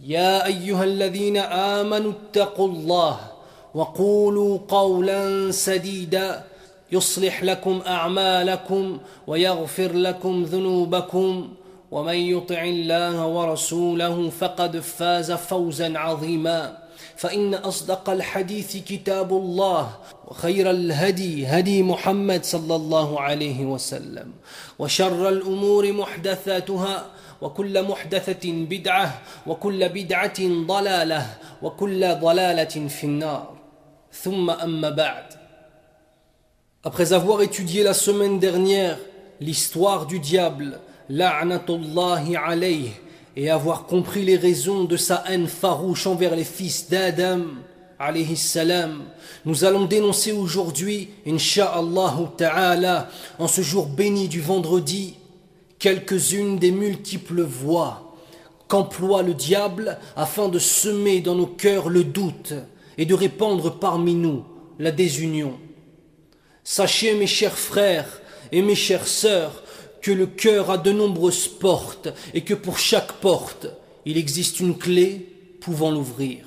يا أيها الذين آمنوا اتقوا الله وقولوا قولا سديدا يصلح لكم أعمالكم ويغفر لكم ذنوبكم ومن يطع الله ورسوله فقد فاز فوزا عظيما فإن أصدق الحديث كتاب الله وخير الهدي هدي محمد صلى الله عليه وسلم وشر الأمور محدثاتها وكل محدثه بدعه وكل بدعه ضلاله وكل ضلاله في النار ثم اما بعد Après avoir étudié la semaine dernière l'histoire du diable, la'natullahi alayh, et avoir compris les raisons de sa haine farouche envers les fils d'Adam, alayhi salam, nous allons dénoncer aujourd'hui, insha'Allah ta'ala, en ce jour béni du vendredi, quelques-unes des multiples voies qu'emploie le diable afin de semer dans nos cœurs le doute et de répandre parmi nous la désunion. Sachez, mes chers frères et mes chères sœurs, que le cœur a de nombreuses portes et que pour chaque porte, il existe une clé pouvant l'ouvrir.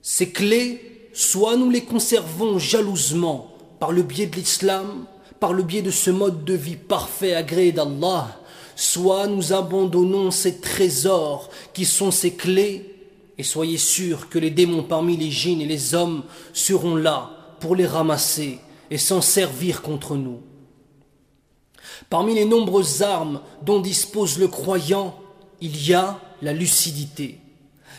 Ces clés, soit nous les conservons jalousement par le biais de l'islam, par le biais de ce mode de vie parfait agréé d'Allah, soit nous abandonnons ces trésors qui sont ces clés, et soyez sûrs que les démons parmi les djinns et les hommes seront là pour les ramasser et s'en servir contre nous. Parmi les nombreuses armes dont dispose le croyant, il y a la lucidité.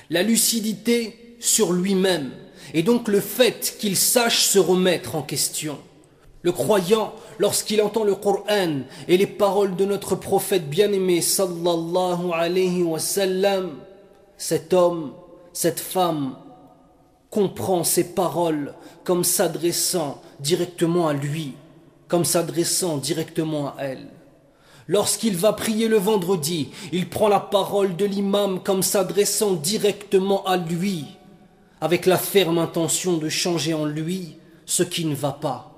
La lucidité sur lui-même, et donc le fait qu'il sache se remettre en question. Le croyant, lorsqu'il entend le Coran et les paroles de notre prophète bien-aimé sallallahu alayhi wa sallam, cet homme, cette femme comprend ces paroles comme s'adressant directement à lui, comme s'adressant directement à elle. Lorsqu'il va prier le vendredi, il prend la parole de l'imam comme s'adressant directement à lui, avec la ferme intention de changer en lui ce qui ne va pas.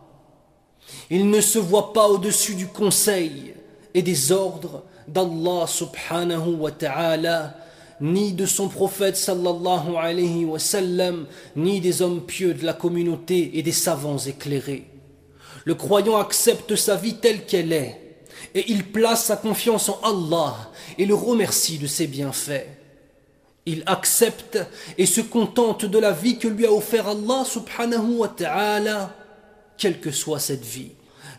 Il ne se voit pas au-dessus du conseil et des ordres d'Allah subhanahu wa ta'ala, ni de son prophète sallallahu ni des hommes pieux de la communauté et des savants éclairés. Le croyant accepte sa vie telle qu'elle est et il place sa confiance en Allah et le remercie de ses bienfaits. Il accepte et se contente de la vie que lui a offert Allah subhanahu wa ta'ala, quelle que soit cette vie.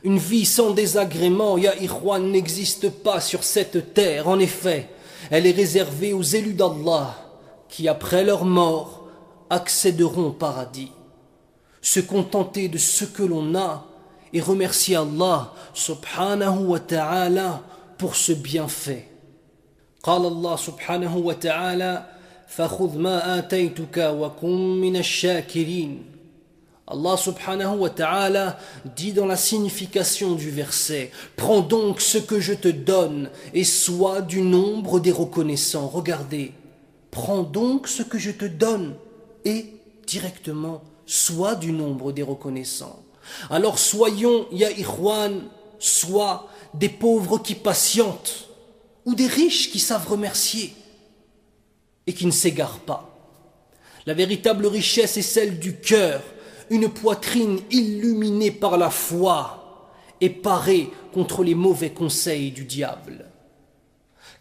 Une vie sans désagrément, ya ikhwan, n'existe pas sur cette terre. En effet, elle est réservée aux élus d'Allah qui, après leur mort, accéderont au paradis. Se contenter de ce que l'on a et remercier Allah subhanahu wa ta'ala pour ce bienfait. قال الله سبحانه وتعالى فخذ ما آتيتك وكن من الشاكرين Allah subhanahu wa ta'ala dit dans la signification du verset Prends donc ce que je te donne et sois du nombre des reconnaissants. Regardez, prends donc ce que je te donne et directement sois du nombre des reconnaissants. Alors soyons, ya ikhwan, soit des pauvres qui patientent ou des riches qui savent remercier et qui ne s'égarent pas. La véritable richesse est celle du cœur, une poitrine illuminée par la foi et parée contre les mauvais conseils du diable.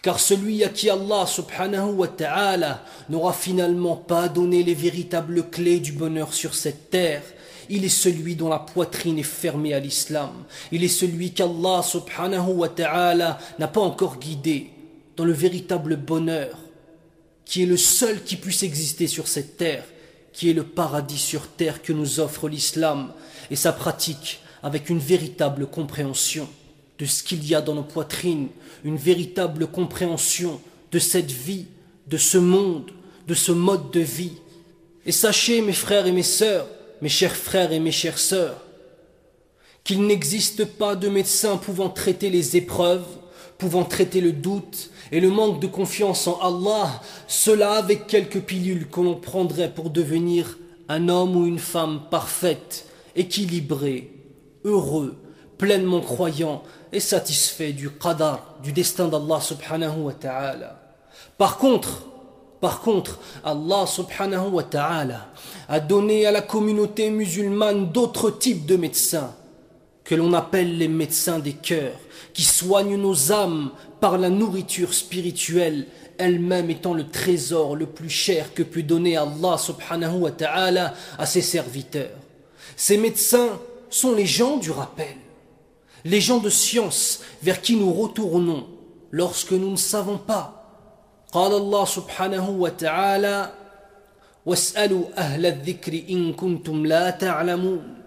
Car celui à qui Allah subhanahu wa ta'ala n'aura finalement pas donné les véritables clés du bonheur sur cette terre, il est celui dont la poitrine est fermée à l'islam. Il est celui qu'Allah subhanahu wa ta'ala n'a pas encore guidé dans le véritable bonheur, qui est le seul qui puisse exister sur cette terre, qui est le paradis sur terre que nous offre l'islam et sa pratique avec une véritable compréhension de ce qu'il y a dans nos poitrines, une véritable compréhension de cette vie, de ce monde, de ce mode de vie. Et sachez, mes frères et mes sœurs, mes chers frères et mes chères sœurs, qu'il n'existe pas de médecin pouvant traiter les épreuves, pouvant traiter le doute et le manque de confiance en Allah, cela avec quelques pilules que l'on prendrait pour devenir un homme ou une femme parfaite, équilibré, heureux, pleinement croyant et satisfait du qadar, du destin d'Allah subhanahu wa ta'ala. Par contre, par contre, Allah subhanahu wa ta'ala a donné à la communauté musulmane d'autres types de médecins que l'on appelle les médecins des cœurs, qui soignent nos âmes par la nourriture spirituelle, elle-même étant le trésor le plus cher que peut donner Allah subhanahu wa ta'ala à ses serviteurs. Ces médecins sont les gens du rappel, les gens de science vers qui nous retournons lorsque nous ne savons pas. قال الله سبحانه وتعالى واسألوا أهل الذكر إن كنتم لا تعلمون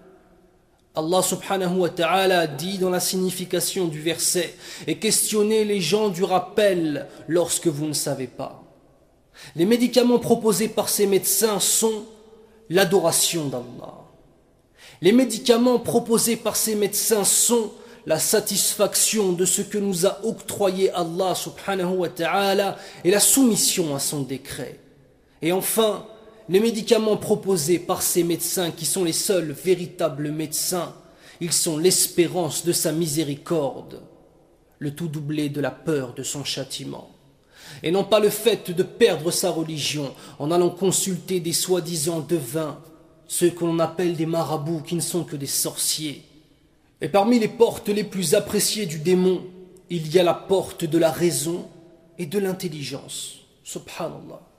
Allah subhanahu wa ta'ala dit dans la signification du verset et questionnez les gens du rappel lorsque vous ne savez pas. Les médicaments proposés par ces médecins sont l'adoration d'Allah. Les médicaments proposés par ces médecins sont la satisfaction de ce que nous a octroyé Allah subhanahu wa ta'ala et la soumission à son décret. Et enfin, les médicaments proposés par ces médecins qui sont les seuls véritables médecins, ils sont l'espérance de sa miséricorde, le tout doublé de la peur de son châtiment. Et non pas le fait de perdre sa religion en allant consulter des soi-disant devins ceux que l'on appelle des marabouts qui ne sont que des sorciers. Et parmi les portes les plus appréciées du démon, il y a la porte de la raison et de l'intelligence. Subhanallah.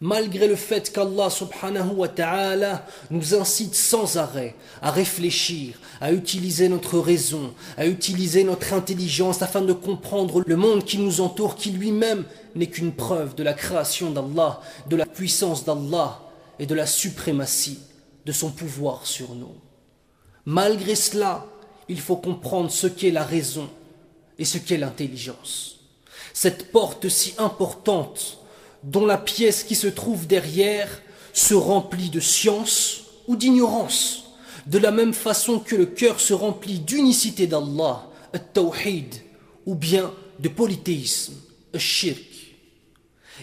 Malgré le fait qu'Allah subhanahu wa ta'ala nous incite sans arrêt à réfléchir, à utiliser notre raison, à utiliser notre intelligence afin de comprendre le monde qui nous entoure, qui lui-même n'est qu'une preuve de la création d'Allah, de la puissance d'Allah et de la suprématie de son pouvoir sur nous. Malgré cela, il faut comprendre ce qu'est la raison et ce qu'est l'intelligence. Cette porte si importante dont la pièce qui se trouve derrière se remplit de science ou d'ignorance, de la même façon que le cœur se remplit d'unicité d'Allah, tawhid ou bien de polythéisme, shirk.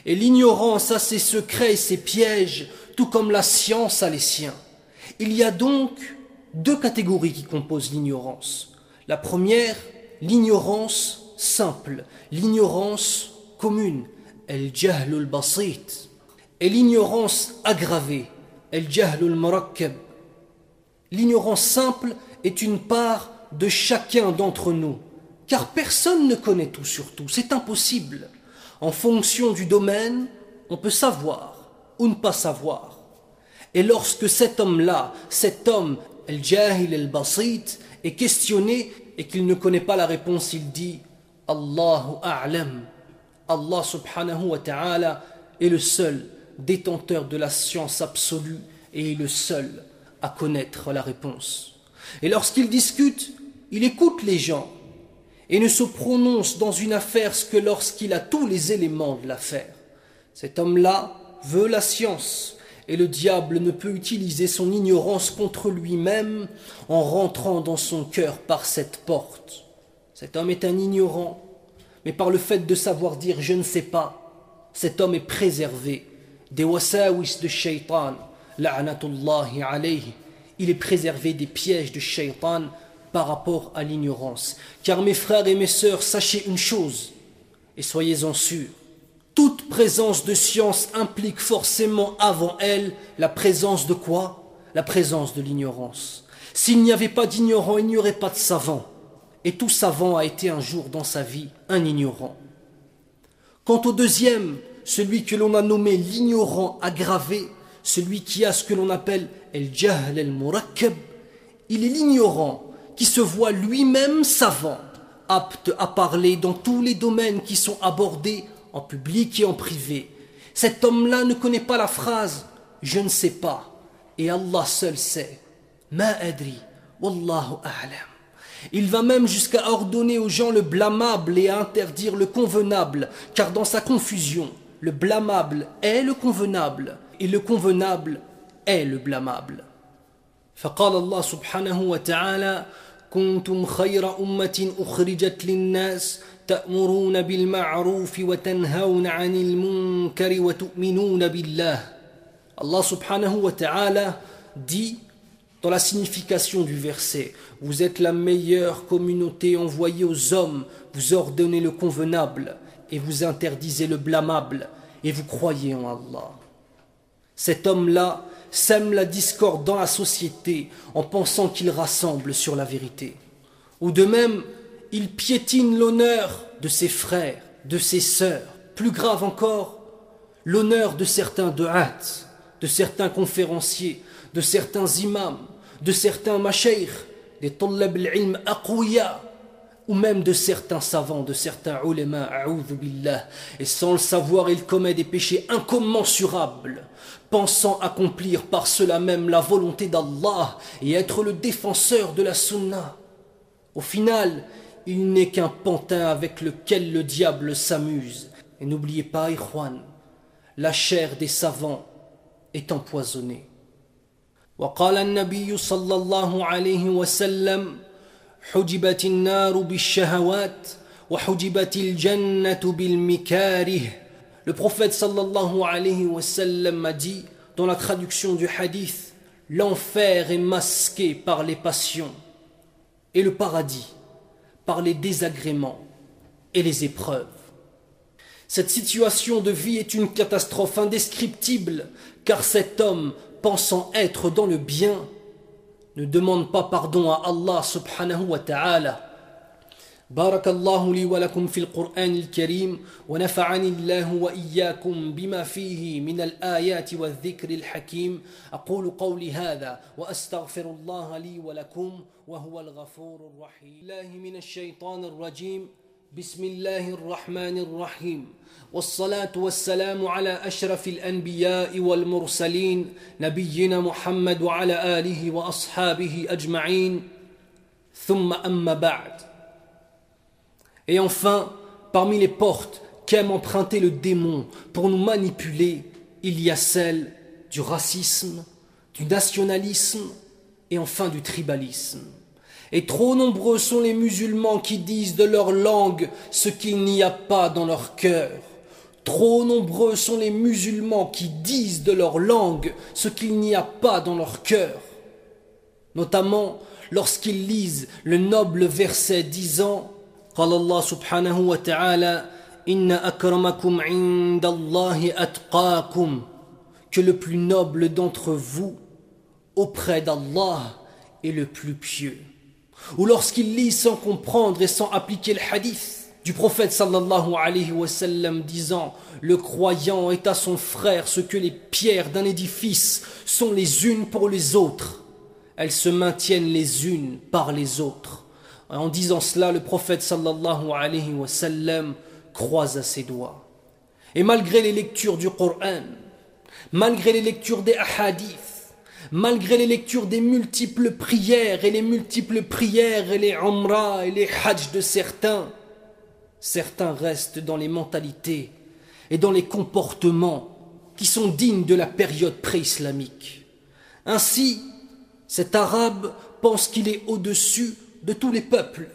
Et l'ignorance a ses secrets et ses pièges, tout comme la science a les siens. Il y a donc deux catégories qui composent l'ignorance. La première, l'ignorance simple, l'ignorance commune, el jahlul basit, et l'ignorance aggravée, el jahlul murakkab. L'ignorance simple est une part de chacun d'entre nous, car personne ne connaît tout sur tout, c'est impossible. En fonction du domaine, on peut savoir ou ne pas savoir. Et lorsque cet homme-là, cet homme, el-jahil el-basit, est questionné et qu'il ne connaît pas la réponse, il dit Allahu a'lam. Allah subhanahu wa ta'ala est le seul détenteur de la science absolue et est le seul à connaître la réponse. Et lorsqu'il discute, il écoute les gens et ne se prononce dans une affaire que lorsqu'il a tous les éléments de l'affaire. Cet homme-là veut la science, et le diable ne peut utiliser son ignorance contre lui-même en rentrant dans son cœur par cette porte. Cet homme est un ignorant, mais par le fait de savoir dire je ne sais pas, cet homme est préservé des wasawis de shaitan, alayhi. Il est préservé des pièges de shaitan par rapport à l'ignorance. Car mes frères et mes sœurs, sachez une chose, et soyez-en sûrs, toute présence de science implique forcément avant elle la présence de quoi? La présence de l'ignorance. S'il n'y avait pas d'ignorant, il n'y aurait pas de savant. Et tout savant a été un jour dans sa vie un ignorant. Quant au deuxième, celui que l'on a nommé l'ignorant aggravé, celui qui a ce que l'on appelle el jahl el murakkab, il est l'ignorant qui se voit lui-même savant, apte à parler dans tous les domaines qui sont abordés en public et en privé. Cet homme-là ne connaît pas la phrase je ne sais pas et Allah seul sait. Ma adri, wallahu a'lam. Il va même jusqu'à ordonner aux gens le blâmable et à interdire le convenable, car dans sa confusion, le blâmable est le convenable et le convenable est le blâmable. فقال الله سبحانه وتعالى كنتم خير أمة أخرجت للناس تأمرون بالمعروف وتنهون عن المنكر وتؤمنون بالله Allah subhanahu wa ta'ala dit dans la signification du verset Vous êtes la meilleure communauté envoyée aux hommes, vous ordonnez le convenable et vous interdisez le blâmable et vous croyez en Allah. Cet homme-là sème la discorde dans la société en pensant qu'il rassemble sur la vérité. Ou de même, il piétine l'honneur de ses frères, de ses sœurs, plus grave encore, l'honneur de certains du'at, de certains conférenciers, de certains imams, de certains mashaykh, des tullab al-ilm ou même de certains savants, de certains ulama, billah, et sans le savoir, il commet des péchés incommensurables, pensant accomplir par cela même la volonté d'Allah et être le défenseur de la sunna. Au final, il n'est qu'un pantin avec lequel le diable s'amuse. Et n'oubliez pas, Ikhwan, la chair des savants est empoisonnée. وقال النبي صلى الله عليه وسلم حجبت النار بالشهوات وحجبت الجنة بالمكاره Le prophète sallallahu alayhi wa sallam a dit dans la traduction du hadith L'enfer est masqué par les passions et le paradis par les désagréments et les épreuves. Cette situation de vie est une catastrophe indescriptible car cet homme pensant être dans le bien ne demande pas pardon à Allah subhanahu wa ta'ala. بارك الله لي ولكم في القرآن الكريم ونفعني الله وإياكم بما فيه من الآيات والذكر الحكيم أقول قولي هذا وأستغفر الله لي ولكم وهو الغفور الرحيم الله من الشيطان الرجيم بسم الله الرحمن الرحيم والصلاة والسلام على أشرف الأنبياء والمرسلين نبينا محمد وعلى آله وأصحابه أجمعين ثم أما بعد Et enfin, parmi les portes qu'aime emprunter le démon pour nous manipuler, il y a celle du racisme, du nationalisme et enfin du tribalisme. Et trop nombreux sont les musulmans qui disent de leur langue ce qu'il n'y a pas dans leur cœur. Trop nombreux sont les musulmans qui disent de leur langue ce qu'il n'y a pas dans leur cœur. Notamment lorsqu'ils lisent le noble verset disant قال الله سبحانه وتعالى إن أكرمكم عند الله أتقاكم que le plus noble d'entre vous auprès d'Allah est le plus pieux ou lorsqu'il lit sans comprendre et sans appliquer le hadith du prophète sallallahu alayhi wa sallam disant le croyant est à son frère ce que les pierres d'un édifice sont les unes pour les autres. Elles se maintiennent les unes par les autres en disant cela le prophète sallallahu alayhi wa sallam croise à ses doigts. Et malgré les lectures du Coran malgré les lectures des hadiths malgré les lectures des multiples prières et les multiples prières et les umrah et les hajj de certains, certains restent dans les mentalités et dans les comportements qui sont dignes de la période pré-islamique. Ainsi, cet arabe pense qu'il est au-dessus de tous les peuples.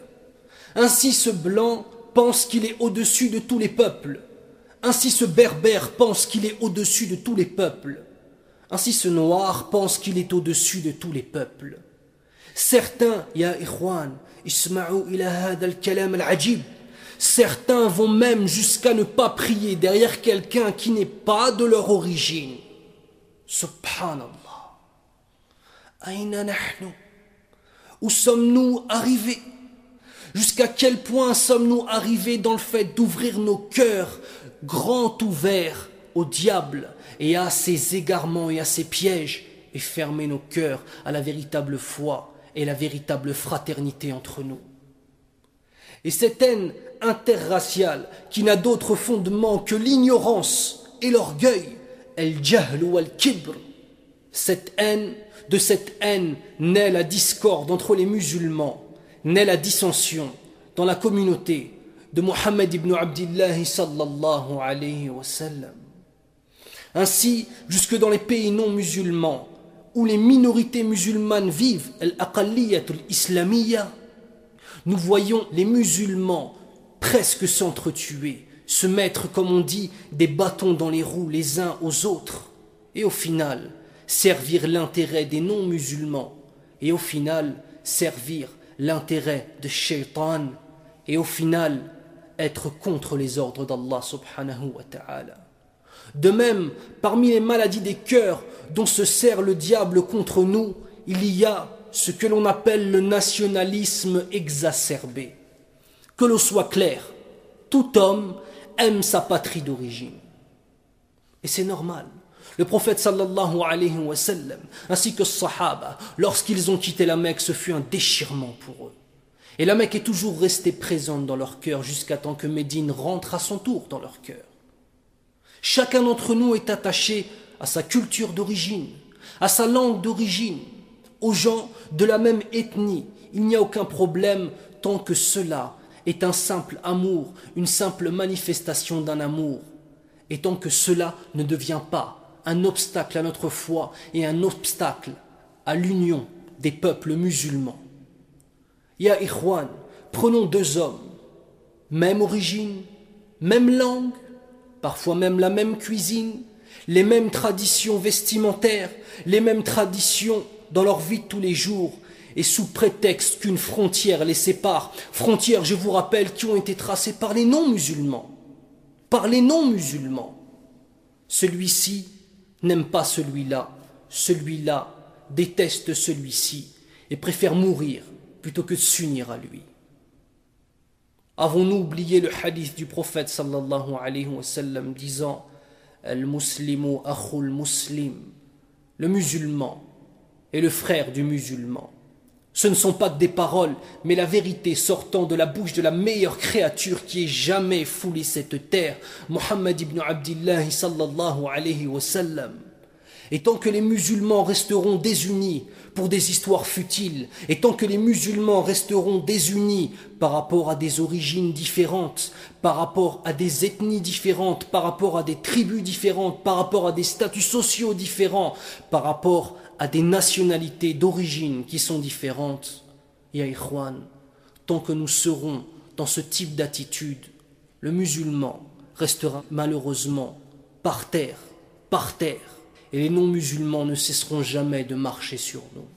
Ainsi, ce blanc pense qu'il est au-dessus de tous les peuples. Ainsi, ce berbère pense qu'il est au-dessus de tous les peuples. Ainsi ce noir pense qu'il est au-dessus de tous les peuples. Certains, ya ikhwan, isma'u ila al-kalam al-ajib. Certains vont même jusqu'à ne pas prier derrière quelqu'un qui n'est pas de leur origine. Subhanallah. Aina nahnu? Où sommes-nous arrivés? Jusqu'à quel point sommes-nous arrivés dans le fait d'ouvrir nos cœurs grand ouvert au diable et à ses égarements et à ses pièges, et fermer nos cœurs à la véritable foi et la véritable fraternité entre nous. Et cette haine interraciale qui n'a d'autre fondement que l'ignorance et l'orgueil, el jahl ou al kibr, cette haine, de cette haine naît la discorde entre les musulmans, naît la dissension dans la communauté de Muhammad ibn Abdullah sallallahu alayhi wa. Ainsi, jusque dans les pays non musulmans, où les minorités musulmanes vivent, nous voyons les musulmans presque s'entretuer, se mettre, comme on dit, des bâtons dans les roues les uns aux autres, et au final, servir l'intérêt des non-musulmans, et au final, servir l'intérêt de Shaitan, et au final, être contre les ordres d'Allah subhanahu wa ta'ala. De même, parmi les maladies des cœurs dont se sert le diable contre nous, il y a ce que l'on appelle le nationalisme exacerbé. Que l'on soit clair, tout homme aime sa patrie d'origine. Et c'est normal. Le prophète sallallahu alayhi wa sallam, ainsi que Sahaba, lorsqu'ils ont quitté la Mecque, ce fut un déchirement pour eux. Et la Mecque est toujours restée présente dans leur cœur jusqu'à temps que Médine rentre à son tour dans leur cœur. Chacun d'entre nous est attaché à sa culture d'origine, à sa langue d'origine, aux gens de la même ethnie. Il n'y a aucun problème tant que cela est un simple amour, une simple manifestation d'un amour, et tant que cela ne devient pas un obstacle à notre foi et un obstacle à l'union des peuples musulmans. Ya Ikhwan, prenons deux hommes, même origine, même langue, parfois même la même cuisine, les mêmes traditions vestimentaires, les mêmes traditions dans leur vie de tous les jours, et sous prétexte qu'une frontière les sépare, frontières, je vous rappelle, qui ont été tracées par les non-musulmans, par les non-musulmans. Celui-ci n'aime pas celui-là, celui-là déteste celui-ci et préfère mourir plutôt que de s'unir à lui. Avons-nous oublié le hadith du prophète sallallahu alayhi wa sallam disant Al-Muslimu muslim Le musulman est le frère du musulman. Ce ne sont pas des paroles, mais la vérité sortant de la bouche de la meilleure créature qui ait jamais foulé cette terre, Muhammad ibn Abdullah sallallahu alayhi wa sallam. Et tant que les musulmans resteront désunis pour des histoires futiles, et tant que les musulmans resteront désunis par rapport à des origines différentes, par rapport à des ethnies différentes, par rapport à des tribus différentes, par rapport à des statuts sociaux différents, par rapport à des nationalités d'origine qui sont différentes, Ya tant que nous serons dans ce type d'attitude, le musulman restera malheureusement par terre, par terre, et les non-musulmans ne cesseront jamais de marcher sur nous.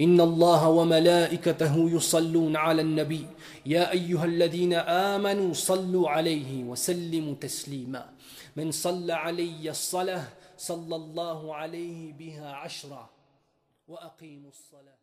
إن الله وملائكته يصلون على النبي يا أيها الذين آمنوا صلوا عليه وسلموا تسليما من صلى علي الصلاة صلى الله عليه بها عشرة وأقيموا الصلاة